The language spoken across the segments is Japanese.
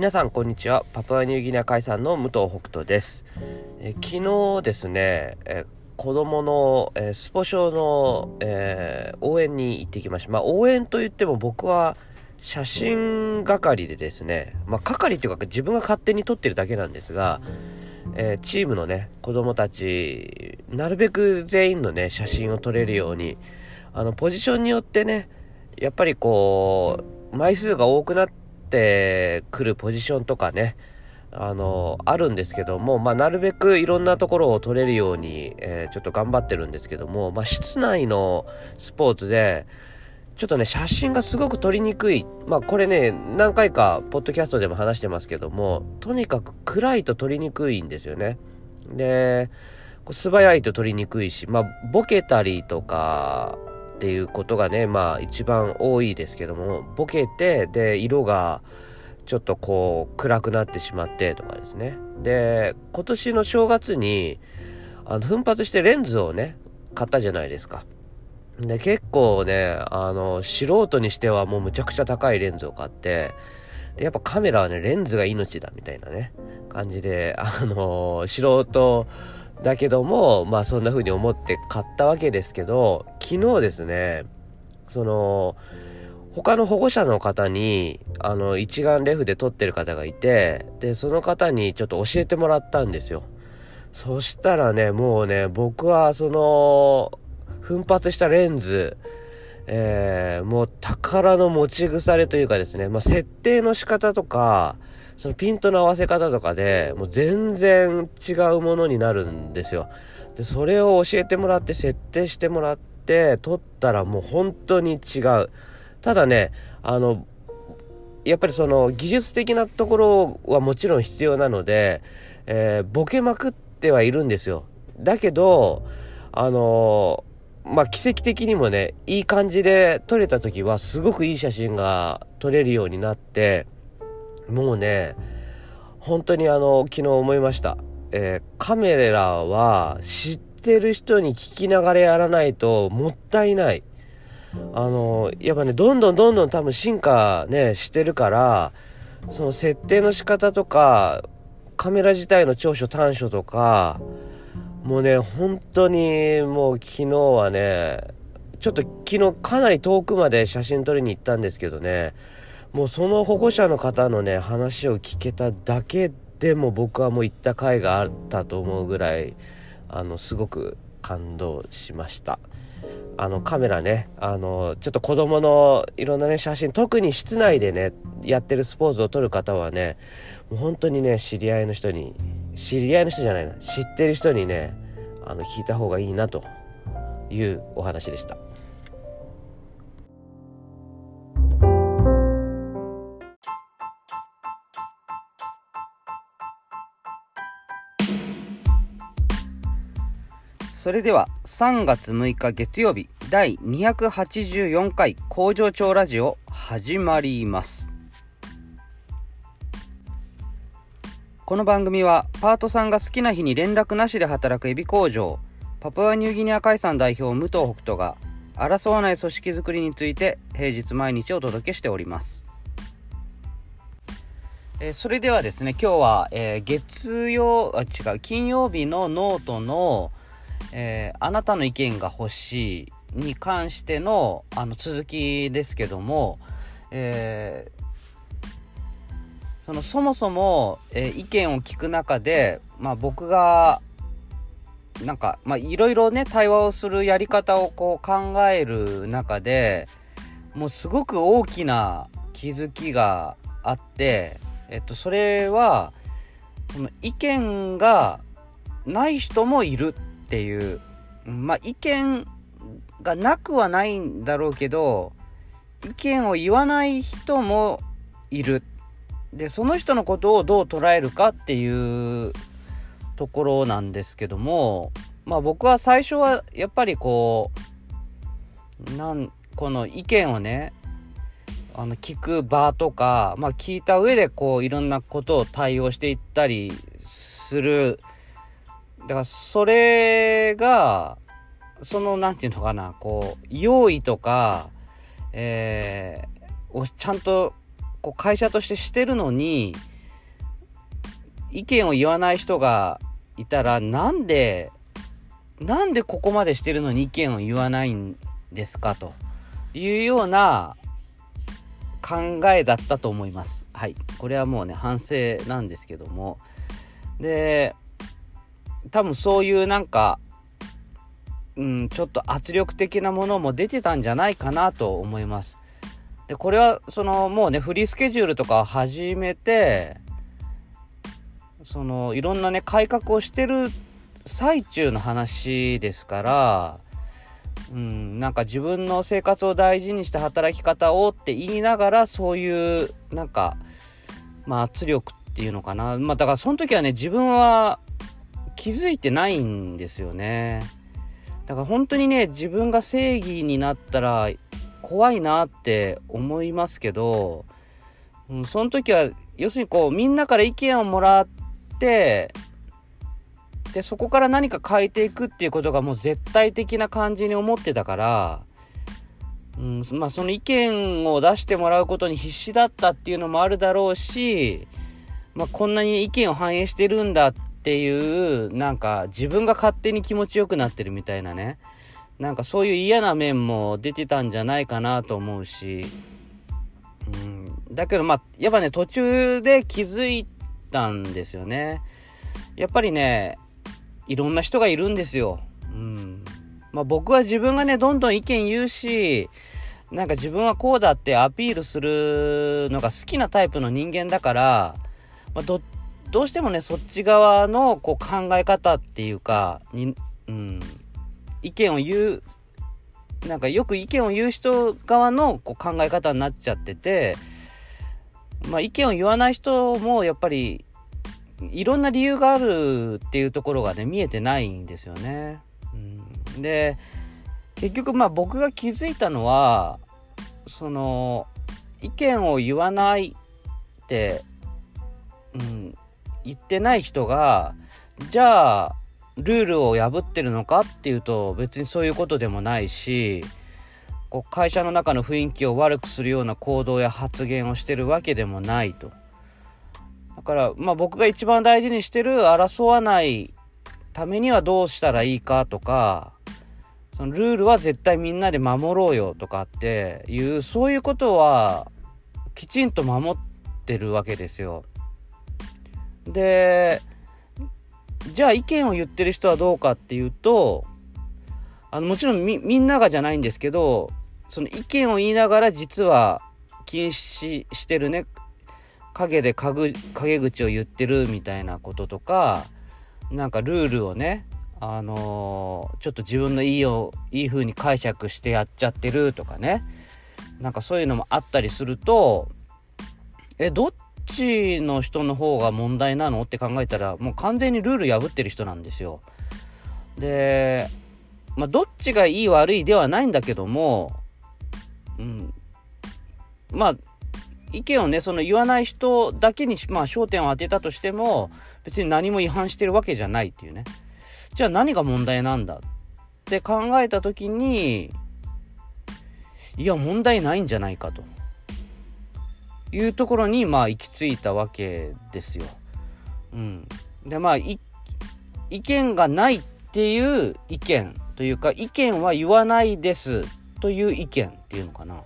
皆さんこんにちは。パプアニューギニア海産の武藤北斗です。え昨日ですねえ子供の、えスポ少の、えー、応援に行ってきました。まあ応援といっても僕は写真係でですねまあ係っていうか自分が勝手に撮ってるだけなんですが、えー、チームのね子供たちなるべく全員のね写真を撮れるようにあのポジションによってねやっぱりこう枚数が多くなってってくるポジションとかね、あの、あるんですけども、まあ、なるべくいろんなところを取れるように、えー、ちょっと頑張ってるんですけども、まあ、室内のスポーツで、ちょっとね、写真がすごく撮りにくい。まあ、これね、何回か、ポッドキャストでも話してますけども、とにかく暗いと撮りにくいんですよね。で、素早いと撮りにくいし、まあ、ボケたりとか、っていうことがね、まあ一番多いですけども、ボケて、で、色がちょっとこう暗くなってしまってとかですね。で、今年の正月に、あの、奮発してレンズをね、買ったじゃないですか。で、結構ね、あの、素人にしてはもうむちゃくちゃ高いレンズを買って、で、やっぱカメラはね、レンズが命だみたいなね、感じで、あの、素人、だけども、まあそんな風に思って買ったわけですけど、昨日ですね、その、他の保護者の方に、あの、一眼レフで撮ってる方がいて、で、その方にちょっと教えてもらったんですよ。そしたらね、もうね、僕はその、奮発したレンズ、えー、もう宝の持ち腐れというかですね、まあ、設定の仕方とか、そのピントの合わせ方とかでもう全然違うものになるんですよ。で、それを教えてもらって設定してもらって撮ったらもう本当に違う。ただね、あの、やっぱりその技術的なところはもちろん必要なので、えー、ボケまくってはいるんですよ。だけど、あの、まあ、奇跡的にもね、いい感じで撮れた時はすごくいい写真が撮れるようになって、もうね、本当にあの、昨日思いました。えー、カメラは知ってる人に聞きながらやらないともったいない。あの、やっぱね、どんどんどんどん多分進化ね、してるから、その設定の仕方とか、カメラ自体の長所短所とか、もうね、本当にもう昨日はね、ちょっと昨日かなり遠くまで写真撮りに行ったんですけどね、もうその保護者の方のね話を聞けただけでも僕はもう行った甲斐があったと思うぐらいあのすごく感動しましたあのカメラねあのちょっと子供のいろんなね写真特に室内でねやってるスポーツを撮る方はねもう本当にね知り合いの人に知り合いの人じゃないな知ってる人にねあの聞いた方がいいなというお話でした。それでは3月6日月曜日第284回工場長ラジオ始まります。この番組はパートさんが好きな日に連絡なしで働くエビ工場パプアニューギニア海産代表武藤北斗が争わない組織づくりについて平日毎日お届けしております。えー、それではですね今日は、えー、月曜あ違う金曜日のノートのえー、あなたの意見が欲しいに関してのあの続きですけども、えー、そのそもそも、えー、意見を聞く中で、まあ、僕がなんかいろいろね対話をするやり方をこう考える中でもうすごく大きな気づきがあって、えっと、それはその意見がない人もいる。っていう、まあ、意見がなくはないんだろうけど、意見を言わない人もいる。で、その人のことをどう捉えるかっていうところなんですけども、まあ僕は最初はやっぱりこう、なん、この意見をね、あの聞く場とか、まあ聞いた上でこういろんなことを対応していったりするだからそれが、その、なんていうのかな、こう、用意とか、えー、をちゃんと、こう、会社としてしてるのに、意見を言わない人がいたらなんでなんでここまでしてるのに意見を言わないんですかというような考えだったと思います。はい。これはもうね、反省なんですけども。で、多分そういうなんか、うん、ちょっと圧力的なものも出てたんじゃないかなと思います。で、これは、その、もうね、フリースケジュールとか始めて、その、いろんなね、改革をしてる最中の話ですから、うん、なんか自分の生活を大事にした働き方をって言いながら、そういう、なんか、まあ圧力っていうのかな。まあだからその時はね、自分は気づいてないんですよね。だから本当にね、自分が正義になったら怖いなって思いますけど、うん、その時は、要するにこう、みんなから意見をもらって、で、そこから何か変えていくっていうことがもう絶対的な感じに思ってたから、うん、まあその意見を出してもらうことに必死だったっていうのもあるだろうし、まあこんなに意見を反映してるんだってっていう、なんか自分が勝手に気持ちよくなってるみたいなね。なんかそういう嫌な面も出てたんじゃないかなと思うし、うん、だけどまあ、やっぱね、途中で気づいたんですよね。やっぱりね、いろんな人がいるんですよ。うん。まあ僕は自分がね、どんどん意見言うし、なんか自分はこうだってアピールするのが好きなタイプの人間だから、まあ、ど、どうしてもね、そっち側のこう考え方っていうか、に、うん、意見を言う、なんかよく意見を言う人側のこう考え方になっちゃってて、まあ意見を言わない人もやっぱりいろんな理由があるっていうところがね、見えてないんですよね。うん、で、結局まあ僕が気づいたのは、その、意見を言わないって、うん、言ってない人が、じゃあ、ルールを破ってるのかっていうと別にそういうことでもないし、こう会社の中の雰囲気を悪くするような行動や発言をしてるわけでもないと。だから、まあ僕が一番大事にしてる争わないためにはどうしたらいいかとか、そのルールは絶対みんなで守ろうよとかっていう、そういうことはきちんと守ってるわけですよ。で、じゃあ意見を言ってる人はどうかっていうと、あのもちろんみんながじゃないんですけど、その意見を言いながら実は禁止してるね、陰で陰口を言ってるみたいなこととかなんかルールをねあのー、ちょっと自分のいいよいい風に解釈してやっちゃってるとかねなんかそういうのもあったりするとえどっちの人の方が問題なのって考えたらもう完全にルール破ってる人なんですよでまあどっちがいい悪いではないんだけどもうんまあ意見をね、その言わない人だけに、まあ焦点を当てたとしても、別に何も違反してるわけじゃないっていうね。じゃあ何が問題なんだって考えた時に、いや、問題ないんじゃないかと。いうところに、まあ行き着いたわけですよ。うん。で、まあ、意見がないっていう意見というか、意見は言わないですという意見っていうのかな。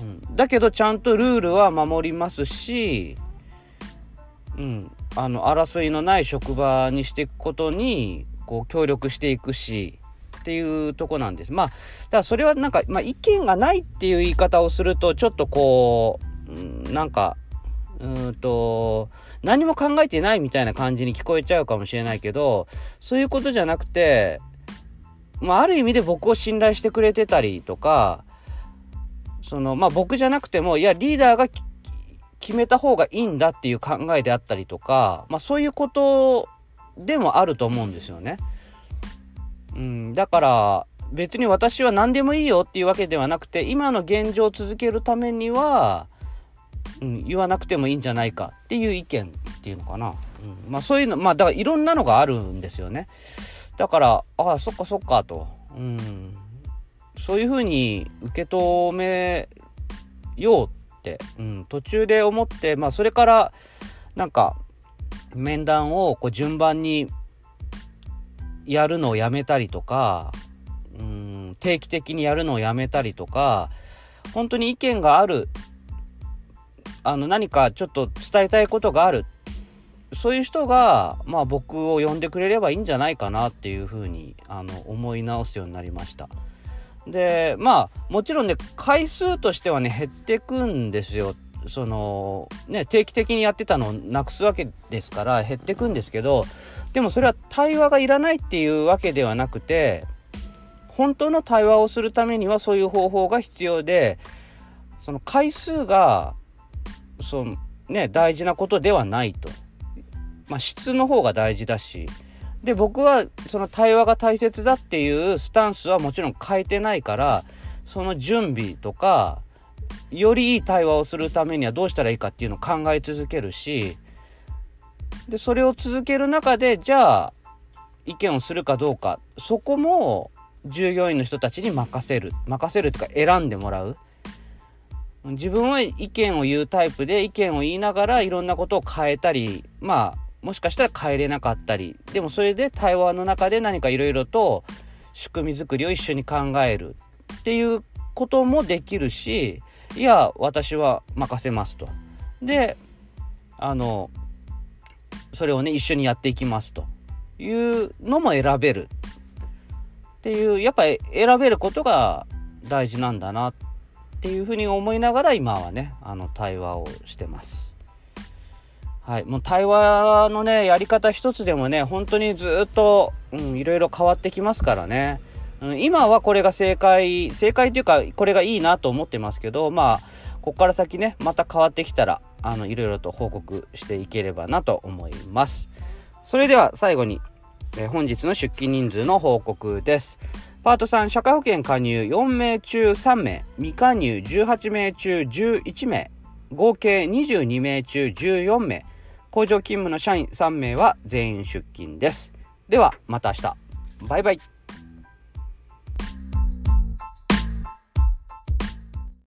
うん、だけどちゃんとルールは守りますし、うん、あの争いのない職場にしていくことにこう協力していくしっていうとこなんです。まあだからそれはなんか、まあ、意見がないっていう言い方をするとちょっとこう、なんかうんと何も考えてないみたいな感じに聞こえちゃうかもしれないけどそういうことじゃなくて、まあ、ある意味で僕を信頼してくれてたりとかその、まあ僕じゃなくても、いや、リーダーが決めた方がいいんだっていう考えであったりとか、まあそういうことでもあると思うんですよね。うん、だから別に私は何でもいいよっていうわけではなくて、今の現状を続けるためには、うん、言わなくてもいいんじゃないかっていう意見っていうのかな。うん、まあそういうの、まあだからいろんなのがあるんですよね。だから、ああ、そっかそっかと。うん。そういうふうに受け止めようって、うん、途中で思って、まあ、それから、なんか、面談をこう順番にやるのをやめたりとか、うん、定期的にやるのをやめたりとか、本当に意見がある、あの何かちょっと伝えたいことがある、そういう人が、まあ僕を呼んでくれればいいんじゃないかなっていうふうにあの思い直すようになりました。で、まあもちろんね、回数としてはね、減ってくんですよ。そのね定期的にやってたのをなくすわけですから減ってくんですけどでもそれは対話がいらないっていうわけではなくて本当の対話をするためにはそういう方法が必要でその回数がそのね大事なことではないと、まあ、質の方が大事だし。で僕はその対話が大切だっていうスタンスはもちろん変えてないからその準備とかよりいい対話をするためにはどうしたらいいかっていうのを考え続けるしでそれを続ける中でじゃあ意見をするかどうか。そこも従業員の人たちに任せる。任せるというか選んでもらう。自分は意見を言うタイプで意見を言いながらいろんなことを変えたりまあもしかしたら変えれなかったりでもそれで対話の中で何かいろいろと仕組み作りを一緒に考えるっていうこともできるしいや、私は任せますと。で、あの、それをね、一緒にやっていきますというのも選べる。っていう、やっぱり選べることが大事なんだなってっていうふうに思いながら今はね、あの、対話をしてます。はい。もう対話のね、やり方一つでもね、本当にずっと、うん、いろいろ変わってきますからね。うん、今はこれが正解、正解というか、これがいいなと思ってますけど、まあ、ここから先ね、また変わってきたら、あの、いろいろと報告していければなと思います。それでは最後に、え本日の出勤人数の報告です。パート3、社会保険加入4名中3名、未加入18名中11名、合計22名中14名、工場勤務の社員3名は全員出勤です。では、また明日。バイバイ。